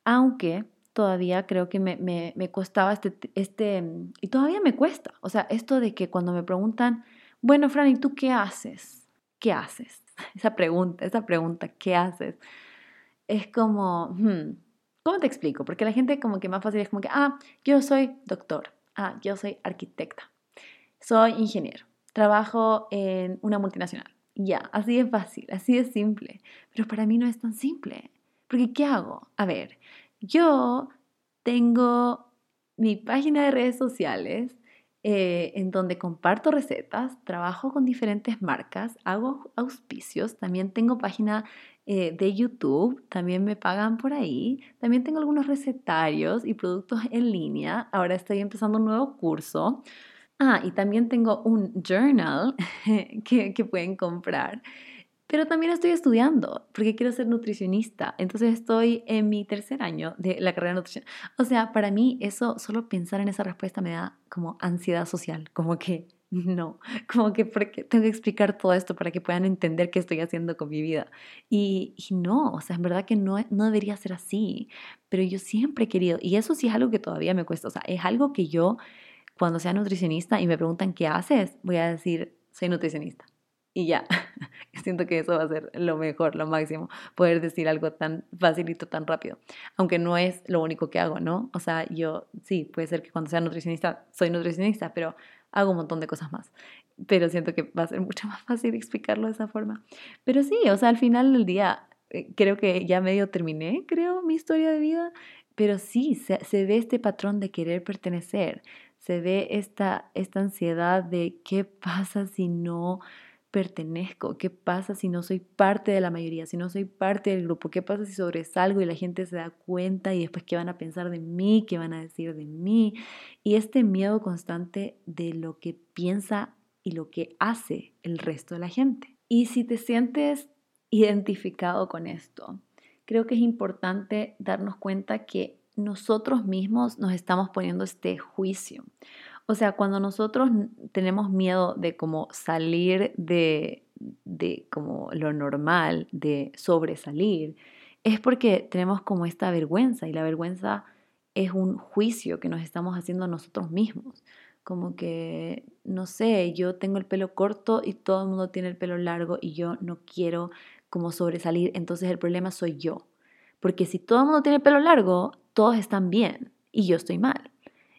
Aunque todavía creo que me, me, me, costaba este, este, y todavía me cuesta, o sea, esto de que cuando me preguntan, bueno, Fran, ¿y tú qué haces? ¿Qué haces? Esa pregunta, esa pregunta, ¿qué haces? Es como, hmm, ¿cómo te explico? Porque la gente como que más fácil es como que, ah, yo soy doctor, ah, yo soy arquitecta, soy ingeniero, trabajo en una multinacional. Ya, así es fácil, así es simple. Pero para mí no es tan simple. Porque ¿qué hago? A ver, yo tengo mi página de redes sociales eh, en donde comparto recetas, trabajo con diferentes marcas, hago auspicios, también tengo página eh, de YouTube, también me pagan por ahí, también tengo algunos recetarios y productos en línea, ahora estoy empezando un nuevo curso. Ah, y también tengo un journal que, que pueden comprar pero también estoy estudiando porque quiero ser nutricionista. Entonces estoy en mi tercer año de la carrera de nutrición. O sea, para mí eso, solo pensar en esa respuesta me da como ansiedad social, como que no, como que porque tengo que explicar todo esto para que puedan entender qué estoy haciendo con mi vida. Y, y no, o sea, es verdad que no, no debería ser así, pero yo siempre he querido, y eso sí es algo que todavía me cuesta, o sea, es algo que yo, cuando sea nutricionista y me preguntan qué haces, voy a decir, soy nutricionista y ya. Siento que eso va a ser lo mejor, lo máximo, poder decir algo tan facilito, tan rápido. Aunque no es lo único que hago, ¿no? O sea, yo sí, puede ser que cuando sea nutricionista, soy nutricionista, pero hago un montón de cosas más. Pero siento que va a ser mucho más fácil explicarlo de esa forma. Pero sí, o sea, al final del día, eh, creo que ya medio terminé, creo, mi historia de vida. Pero sí, se, se ve este patrón de querer pertenecer, se ve esta, esta ansiedad de qué pasa si no pertenezco? ¿Qué pasa si no soy parte de la mayoría? Si no soy parte del grupo, ¿qué pasa si sobresalgo y la gente se da cuenta y después qué van a pensar de mí? ¿Qué van a decir de mí? Y este miedo constante de lo que piensa y lo que hace el resto de la gente. Y si te sientes identificado con esto, creo que es importante darnos cuenta que nosotros mismos nos estamos poniendo este juicio. O sea, cuando nosotros tenemos miedo de como salir de, de como lo normal, de sobresalir, es porque tenemos como esta vergüenza y la vergüenza es un juicio que nos estamos haciendo nosotros mismos. Como que, no sé, yo tengo el pelo corto y todo el mundo tiene el pelo largo y yo no quiero como sobresalir, entonces el problema soy yo. Porque si todo el mundo tiene el pelo largo, todos están bien y yo estoy mal.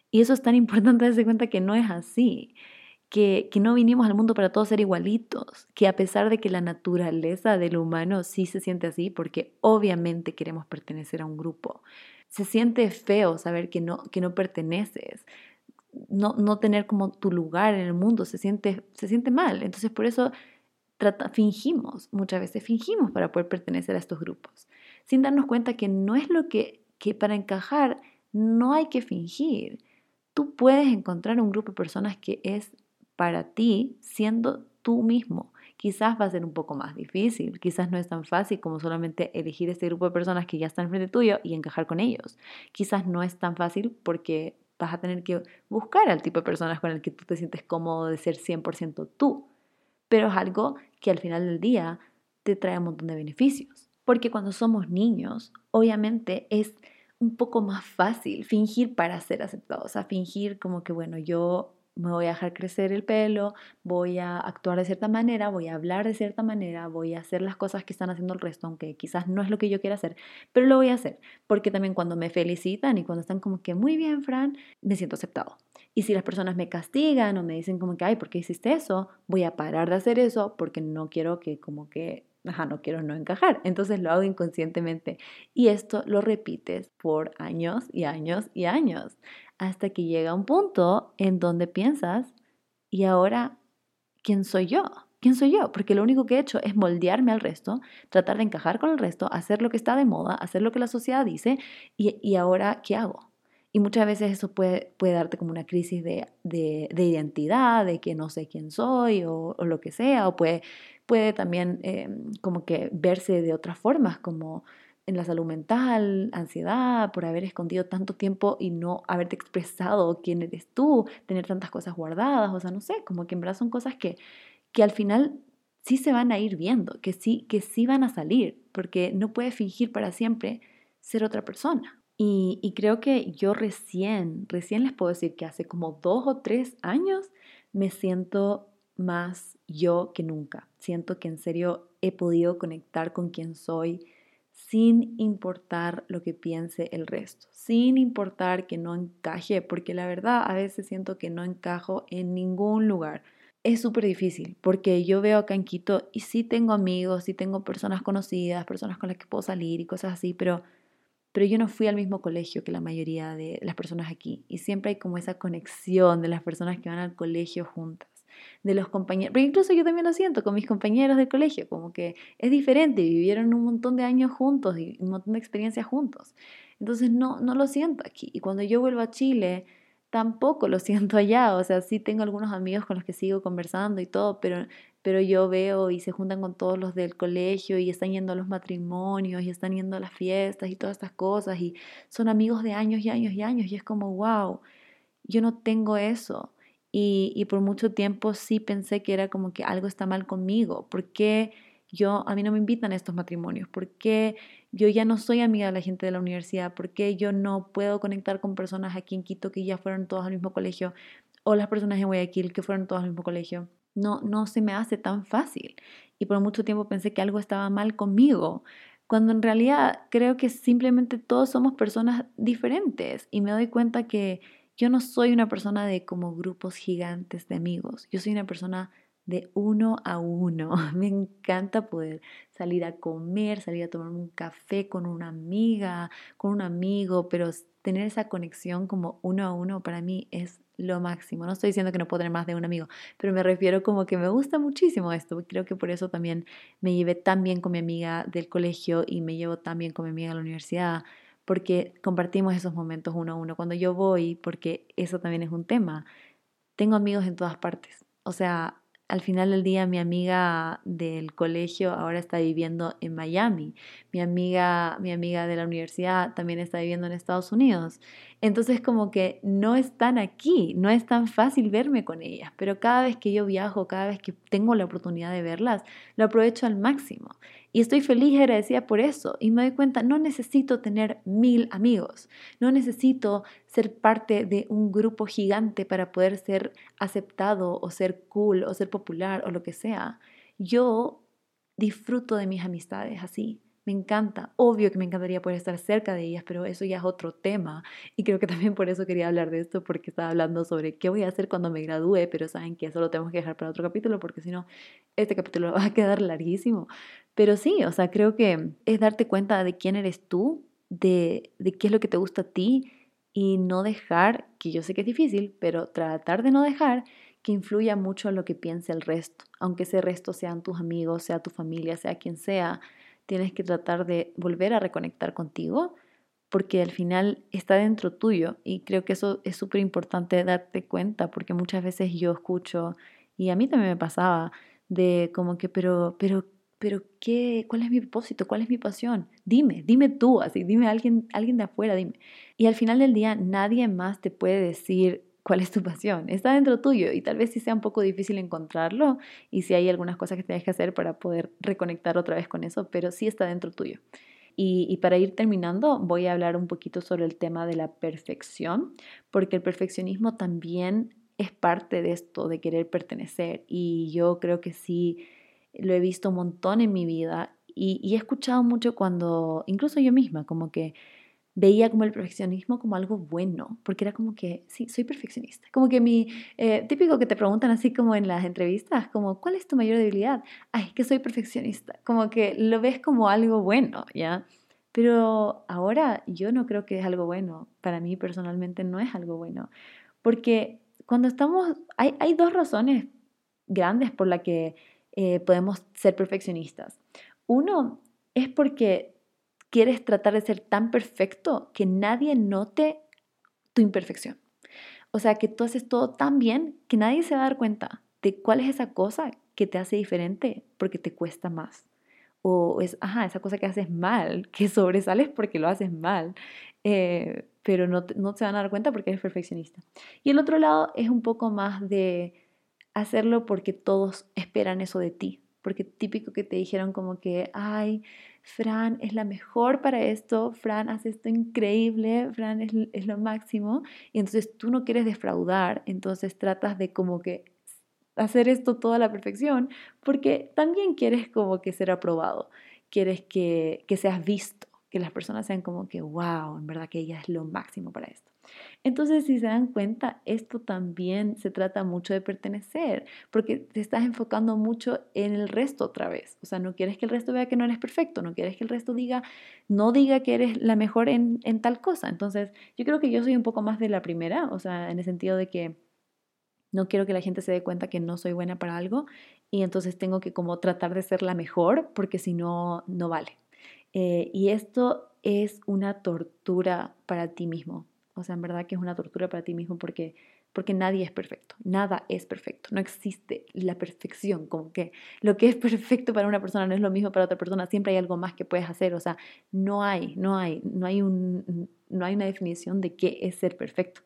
Y eso es tan importante darse cuenta que no es así, que, que, no vinimos al mundo para todos ser igualitos, que a pesar de que la naturaleza del humano sí se siente así, porque obviamente queremos pertenecer a un grupo, se siente feo saber que no, que no perteneces, no, no tener como tu lugar en el mundo, se siente, se siente mal. Entonces por eso trata, fingimos, muchas veces fingimos para poder pertenecer a estos grupos, sin darnos cuenta que no es lo que, que para encajar no hay que fingir tú puedes encontrar un grupo de personas que es para ti siendo tú mismo. Quizás va a ser un poco más difícil, quizás no es tan fácil como solamente elegir este grupo de personas que ya están frente tuyo y encajar con ellos. Quizás no es tan fácil porque vas a tener que buscar al tipo de personas con el que tú te sientes cómodo de ser 100% tú. Pero es algo que al final del día te trae un montón de beneficios. Porque cuando somos niños, obviamente es un poco más fácil fingir para ser aceptado, o sea, fingir como que, bueno, yo me voy a dejar crecer el pelo, voy a actuar de cierta manera, voy a hablar de cierta manera, voy a hacer las cosas que están haciendo el resto, aunque quizás no es lo que yo quiera hacer, pero lo voy a hacer, porque también cuando me felicitan y cuando están como que muy bien, Fran, me siento aceptado. Y si las personas me castigan o me dicen como que, ay, ¿por qué hiciste eso? Voy a parar de hacer eso porque no quiero que como que ajá, no quiero no encajar. Entonces lo hago inconscientemente. Y esto lo repites por años y años y años, hasta que llega un punto en donde piensas, ¿y ahora quién soy yo? ¿Quién soy yo? Porque lo único que he hecho es moldearme al resto, tratar de encajar con el resto, hacer lo que está de moda, hacer lo que la sociedad dice, y, y ahora, ¿qué hago? Y muchas veces eso puede, puede darte como una crisis de, de, identidad, de que no sé quién soy o, o, lo que sea, o puede, puede también eh, como que verse de otras formas, como en la salud mental, ansiedad, por haber escondido tanto tiempo y no haberte expresado quién eres tú, tener tantas cosas guardadas, o sea, no sé, como que en verdad son cosas que, que al final sí se van a ir viendo, que sí, que sí van a salir, porque no puedes fingir para siempre ser otra persona. Y, creo que yo recién, recién les puedo decir que hace como dos o tres años me siento más yo que nunca. Siento que en serio he podido conectar con quien soy sin importar lo que piense el resto, sin importar que no encaje, porque la verdad a veces siento que no encajo en ningún lugar. Es súper difícil porque yo veo acá en Quito y sí tengo amigos, sí tengo personas conocidas, personas con las que puedo salir y cosas así, pero pero yo no fui al mismo colegio que la mayoría de las personas aquí. Y siempre hay como esa conexión de las personas que van al colegio juntas, de los compañeros. Pero incluso yo también lo siento con mis compañeros del colegio, como que es diferente, vivieron un montón de años juntos y un montón de experiencias juntos. Entonces no, no lo siento aquí. Y cuando yo vuelvo a Chile, tampoco lo siento allá. O sea, sí tengo algunos amigos con los que sigo conversando y todo, pero pero yo veo y se juntan con todos los del colegio y están yendo a los matrimonios y están yendo a las fiestas y todas estas cosas y son amigos de años y años y años y es como, wow, yo no tengo eso. Y, por mucho tiempo sí pensé que era como que algo está mal conmigo. ¿Por qué yo, a mí no me invitan a estos matrimonios? ¿Por qué yo ya no soy amiga de la gente de la universidad? ¿Por qué yo no puedo conectar con personas aquí en Quito que ya fueron todos al mismo colegio? O las personas en Guayaquil que fueron todas al mismo colegio no, no se me hace tan fácil. Y por mucho tiempo pensé que algo estaba mal conmigo, cuando en realidad creo que simplemente todos somos personas diferentes y me doy cuenta que yo no soy una persona de como grupos gigantes de amigos, yo soy una persona de uno a uno. Me encanta poder salir a comer, salir a tomar un café con una amiga, con un amigo, pero tener esa conexión como uno a uno para mí es lo máximo. No estoy diciendo que no puedo tener más de un amigo, pero me refiero como que me gusta muchísimo esto. Creo que por eso también me llevé tan bien con mi amiga del colegio y me llevo tan bien con mi amiga de la universidad, porque compartimos esos momentos uno a uno. Cuando yo voy, porque eso también es un tema, tengo amigos en todas partes. O sea, al final del día mi amiga del colegio ahora está viviendo en Miami. Mi amiga, mi amiga de la universidad también está viviendo en Estados Unidos. Entonces como que no están aquí, no es tan fácil verme con ellas, pero cada vez que yo viajo, cada vez que tengo la oportunidad de verlas, lo aprovecho al máximo. Y estoy feliz y agradecida por eso. Y me doy cuenta, no necesito tener mil amigos, no necesito ser parte de un grupo gigante para poder ser aceptado o ser cool o ser popular o lo que sea. Yo disfruto de mis amistades así. Me encanta. Obvio que me encantaría poder estar cerca de ellas, pero eso ya es otro tema. Y creo que también por eso quería hablar de esto, porque estaba hablando sobre qué voy a hacer cuando me gradúe, pero saben que eso lo tenemos que dejar para otro capítulo, porque si no, este capítulo va a quedar larguísimo. Pero sí, o sea, creo que es darte cuenta de quién eres tú, de, de qué es lo que te gusta a ti y no dejar, que yo sé que es difícil, pero tratar de no dejar que influya mucho en lo que piense el resto, aunque ese resto sean tus amigos, sea tu familia, sea quien sea tienes que tratar de volver a reconectar contigo porque al final está dentro tuyo y creo que eso es súper importante darte cuenta porque muchas veces yo escucho y a mí también me pasaba de como que pero pero pero qué cuál es mi propósito cuál es mi pasión dime dime tú así dime alguien alguien de afuera dime y al final del día nadie más te puede decir cuál es tu pasión. Está dentro tuyo y tal vez sí sea un poco difícil encontrarlo y si hay algunas cosas que tienes que hacer para poder reconectar otra vez con eso, pero sí está dentro tuyo. Y, para ir terminando, voy a hablar un poquito sobre el tema de la perfección, porque el perfeccionismo también es parte de esto, de querer pertenecer. Y yo creo que sí lo he visto un montón en mi vida y he escuchado mucho cuando, incluso yo misma, como que veía como el perfeccionismo como algo bueno, porque era como que, sí, soy perfeccionista. Como que mi, eh, típico que te preguntan así como en las entrevistas, como, ¿cuál es tu mayor debilidad? Ay, que soy perfeccionista. Como que lo ves como algo bueno, ¿ya? Pero ahora yo no creo que es algo bueno. Para mí personalmente no es algo bueno. Porque cuando estamos, hay, hay dos razones grandes por las que eh, podemos ser perfeccionistas. Uno es porque quieres tratar de ser tan perfecto que nadie note tu imperfección. O sea, que tú haces todo tan bien que nadie se va a dar cuenta de cuál es esa cosa que te hace diferente porque te cuesta más. O es, ajá, esa cosa que haces mal, que sobresales porque lo haces mal, eh, pero no, no se van a dar cuenta porque eres perfeccionista. Y el otro lado es un poco más de hacerlo porque todos esperan eso de ti. Porque típico que te dijeron como que, ay, Fran es la mejor para esto, Fran hace esto increíble, Fran es, es lo máximo. Y entonces tú no quieres defraudar, entonces tratas de como que hacer esto toda la perfección, porque también quieres como que ser aprobado, quieres que, que seas visto, que las personas sean como que, wow, en verdad que ella es lo máximo para esto. Entonces, si se dan cuenta, esto también se trata mucho de pertenecer, porque te estás enfocando mucho en el resto otra vez. O sea, no quieres que el resto vea que no eres perfecto, no quieres que el resto diga, no diga que eres la mejor en, tal cosa. Entonces, yo creo que yo soy un poco más de la primera, o sea, en el sentido de que no quiero que la gente se dé cuenta que no soy buena para algo y entonces tengo que como tratar de ser la mejor porque si no, no vale. Eh, y esto es una tortura para ti mismo, o sea, en verdad que es una tortura para ti mismo porque, porque nadie es perfecto, nada es perfecto, no existe la perfección, como que lo que es perfecto para una persona no es lo mismo para otra persona, siempre hay algo más que puedes hacer, o sea, no hay, no hay, no hay, un, no hay una definición de qué es ser perfecto.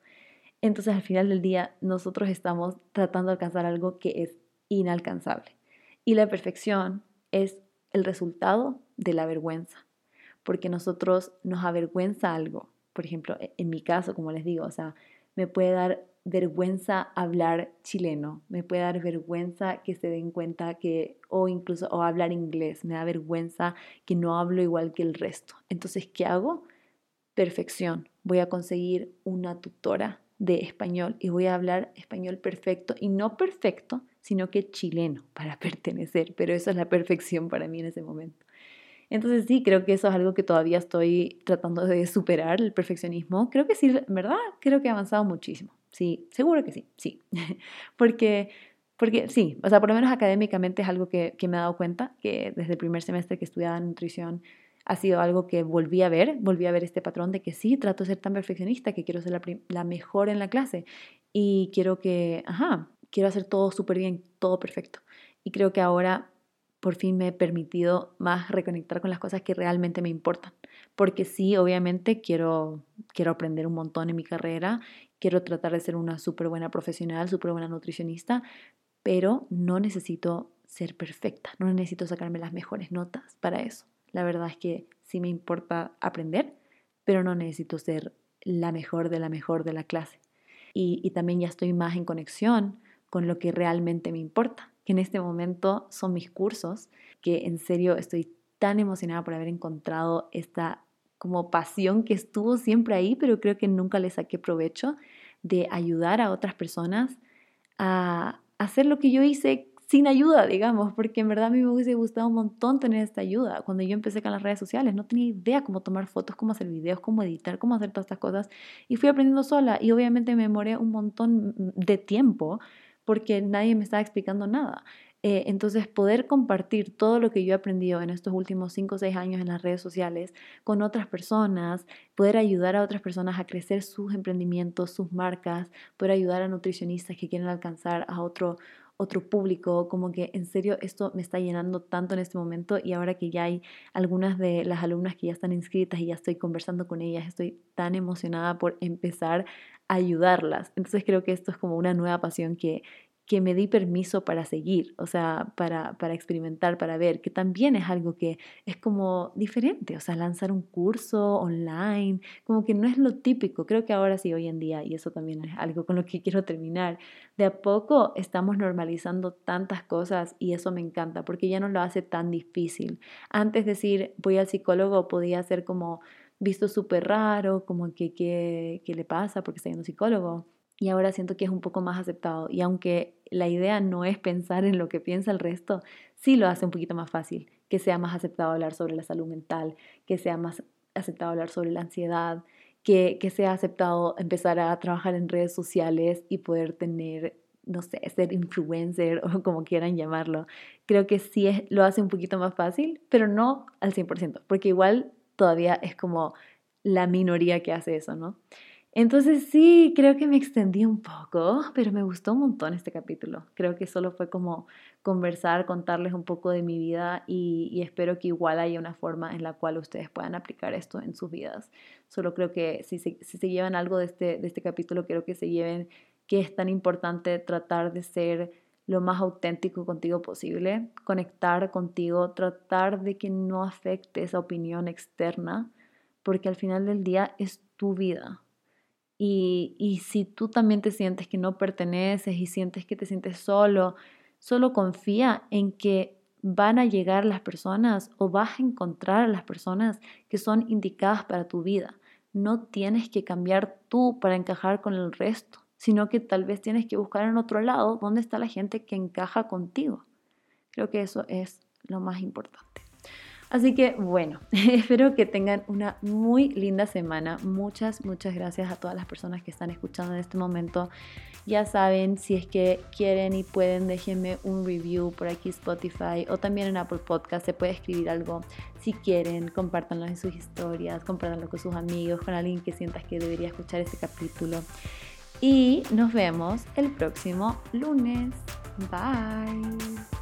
Entonces al final del día nosotros estamos tratando de alcanzar algo que es inalcanzable. Y la perfección es el resultado de la vergüenza, porque nosotros nos avergüenza algo por ejemplo, e-, en mi caso, como les digo, o sea, me puede dar vergüenza hablar chileno, me puede dar vergüenza que se den cuenta que, o incluso, o hablar inglés, me da vergüenza que no hablo igual que el resto. Entonces, ¿qué hago? Perfección. Voy a conseguir una tutora de español y voy a hablar español perfecto y no perfecto, sino que chileno para pertenecer, pero eso es la perfección para mí en ese momento. Entonces sí, creo que eso es algo que todavía estoy tratando de superar, el perfeccionismo. Creo que sí, verdad, creo que he avanzado muchísimo. Sí, seguro que sí, sí. porque, porque sí, o sea, por lo menos académicamente es algo que, que me he dado cuenta, que desde el primer semestre que estudiaba nutrición ha sido algo que volví a ver, volví a ver este patrón de que sí, trato de ser tan perfeccionista, que quiero ser la, la mejor en la clase y quiero que, ajá, quiero hacer todo súper bien, todo perfecto. Y creo que ahora por fin me he permitido más reconectar con las cosas que realmente me importan. Porque sí, obviamente quiero, quiero aprender un montón en mi carrera, quiero tratar de ser una súper buena profesional, súper buena nutricionista, pero no necesito ser perfecta, no necesito sacarme las mejores notas para eso. La verdad es que sí me importa aprender, pero no necesito ser la mejor de la mejor de la clase. Y, y también ya estoy más en conexión con lo que realmente me importa que en este momento son mis cursos, que en serio estoy tan emocionada por haber encontrado esta como pasión que estuvo siempre ahí, pero creo que nunca le saqué provecho de ayudar a otras personas a hacer lo que yo hice sin ayuda, digamos, porque en verdad a mí me hubiese gustado un montón tener esta ayuda. Cuando yo empecé con las redes sociales, no tenía idea cómo tomar fotos, cómo hacer videos, cómo editar, cómo hacer todas estas cosas. Y fui aprendiendo sola y obviamente me demoré un montón de tiempo porque nadie me estaba explicando nada. Eh, entonces, poder compartir todo lo que yo he aprendido en estos últimos 5 o 6 años en las redes sociales con otras personas, poder ayudar a otras personas a crecer sus emprendimientos, sus marcas, poder ayudar a nutricionistas que quieren alcanzar a otro, otro público, como que en serio esto me está llenando tanto en este momento y ahora que ya hay algunas de las alumnas que ya están inscritas y ya estoy conversando con ellas, estoy tan emocionada por empezar ayudarlas. Entonces creo que esto es como una nueva pasión que, que me di permiso para seguir, o sea, para, para experimentar, para ver, que también es algo que es como diferente, o sea, lanzar un curso online, como que no es lo típico, creo que ahora sí, hoy en día, y eso también es algo con lo que quiero terminar, de a poco estamos normalizando tantas cosas y eso me encanta, porque ya no lo hace tan difícil. Antes decir, voy al psicólogo podía ser como visto súper raro, como que qué le pasa porque está yendo psicólogo. Y ahora siento que es un poco más aceptado. Y aunque la idea no es pensar en lo que piensa el resto, sí lo hace un poquito más fácil, que sea más aceptado hablar sobre la salud mental, que sea más aceptado hablar sobre la ansiedad, que, que sea aceptado empezar a trabajar en redes sociales y poder tener no sé, ser influencer o como quieran llamarlo. Creo que sí es, lo hace un poquito más fácil, pero no al 100%, porque igual todavía es como la minoría que hace eso, ¿no? Entonces sí, creo que me extendí un poco, pero me gustó un montón este capítulo. Creo que solo fue como conversar, contarles un poco de mi vida y, espero que igual haya una forma en la cual ustedes puedan aplicar esto en sus vidas. Solo creo que si se, si se llevan algo de este, de este capítulo, creo que se lleven que es tan importante tratar de ser lo más auténtico contigo posible, conectar contigo, tratar de que no afecte esa opinión externa, porque al final del día es tu vida. Y, y si tú también te sientes que no perteneces y sientes que te sientes solo, solo confía en que van a llegar las personas o vas a encontrar a las personas que son indicadas para tu vida. No tienes que cambiar tú para encajar con el resto sino que tal vez tienes que buscar en otro lado dónde está la gente que encaja contigo. Creo que eso es lo más importante. Así que bueno, espero que tengan una muy linda semana. Muchas, muchas gracias a todas las personas que están escuchando en este momento. Ya saben, si es que quieren y pueden, déjenme un review por aquí Spotify o también en Apple Podcast. Se puede escribir algo. Si quieren, compártanlo en sus historias, compártanlo con sus amigos, con alguien que sientas que debería escuchar este capítulo. Y nos vemos el próximo lunes. Bye.